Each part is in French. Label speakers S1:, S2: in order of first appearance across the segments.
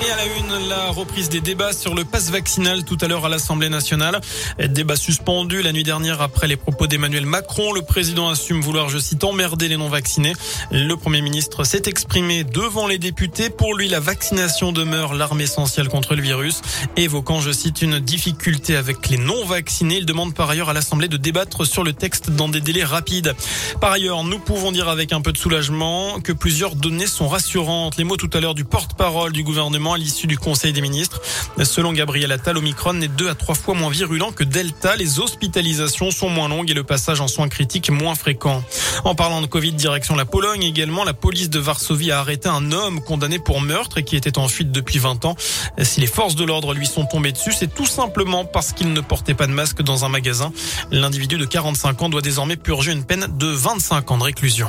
S1: Et à la une, la reprise des débats sur le pass vaccinal tout à l'heure à l'Assemblée nationale. Débat suspendu la nuit dernière après les propos d'Emmanuel Macron. Le président assume vouloir, je cite, emmerder les non-vaccinés. Le premier ministre s'est exprimé devant les députés. Pour lui, la vaccination demeure l'arme essentielle contre le virus. Évoquant, je cite, une difficulté avec les non-vaccinés. Il demande par ailleurs à l'Assemblée de débattre sur le texte dans des délais rapides. Par ailleurs, nous pouvons dire avec un peu de soulagement que plusieurs données sont rassurantes. Les mots tout à l'heure du porte-parole du gouvernement à l'issue du Conseil des ministres. Selon Gabriel Attal, Omicron est deux à trois fois moins virulent que Delta. Les hospitalisations sont moins longues et le passage en soins critiques moins fréquent. En parlant de Covid, direction la Pologne également, la police de Varsovie a arrêté un homme condamné pour meurtre et qui était en fuite depuis 20 ans. Si les forces de l'ordre lui sont tombées dessus, c'est tout simplement parce qu'il ne portait pas de masque dans un magasin. L'individu de 45 ans doit désormais purger une peine de 25 ans de réclusion.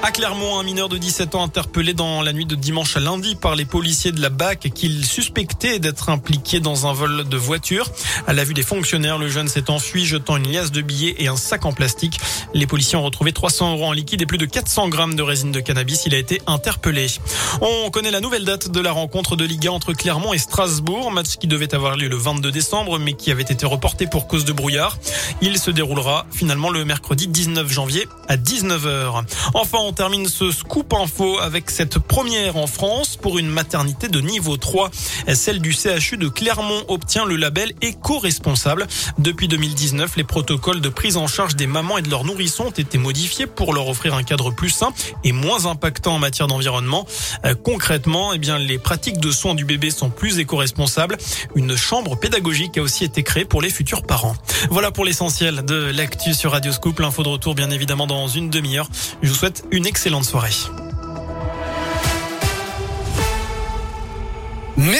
S1: À Clermont, un mineur de 17 ans interpellé dans la nuit de dimanche à lundi par les policiers de la BAC qu'il suspectait d'être impliqué dans un vol de voiture. À la vue des fonctionnaires, le jeune s'est enfui jetant une liasse de billets et un sac en plastique. Les policiers ont retrouvé 300 euros en liquide et plus de 400 grammes de résine de cannabis. Il a été interpellé. On connaît la nouvelle date de la rencontre de Liga entre Clermont et Strasbourg, match qui devait avoir lieu le 22 décembre mais qui avait été reporté pour cause de brouillard. Il se déroulera finalement le mercredi 19 janvier à 19h. Enfin, on termine ce scoop info avec cette première en France pour une maternité de niveau 3. Celle du CHU de Clermont obtient le label éco-responsable. Depuis 2019, les protocoles de prise en charge des mamans et de leurs nourrissons ont été modifiés pour leur offrir un cadre plus sain et moins impactant en matière d'environnement. Euh, concrètement, eh bien, les pratiques de soins du bébé sont plus éco-responsables. Une chambre pédagogique a aussi été créée pour les futurs parents. Voilà pour l'essentiel de l'actu sur Radio Scoop. L'info de retour, bien évidemment, dans une demi-heure. Je vous souhaite une excellente soirée.
S2: Merci.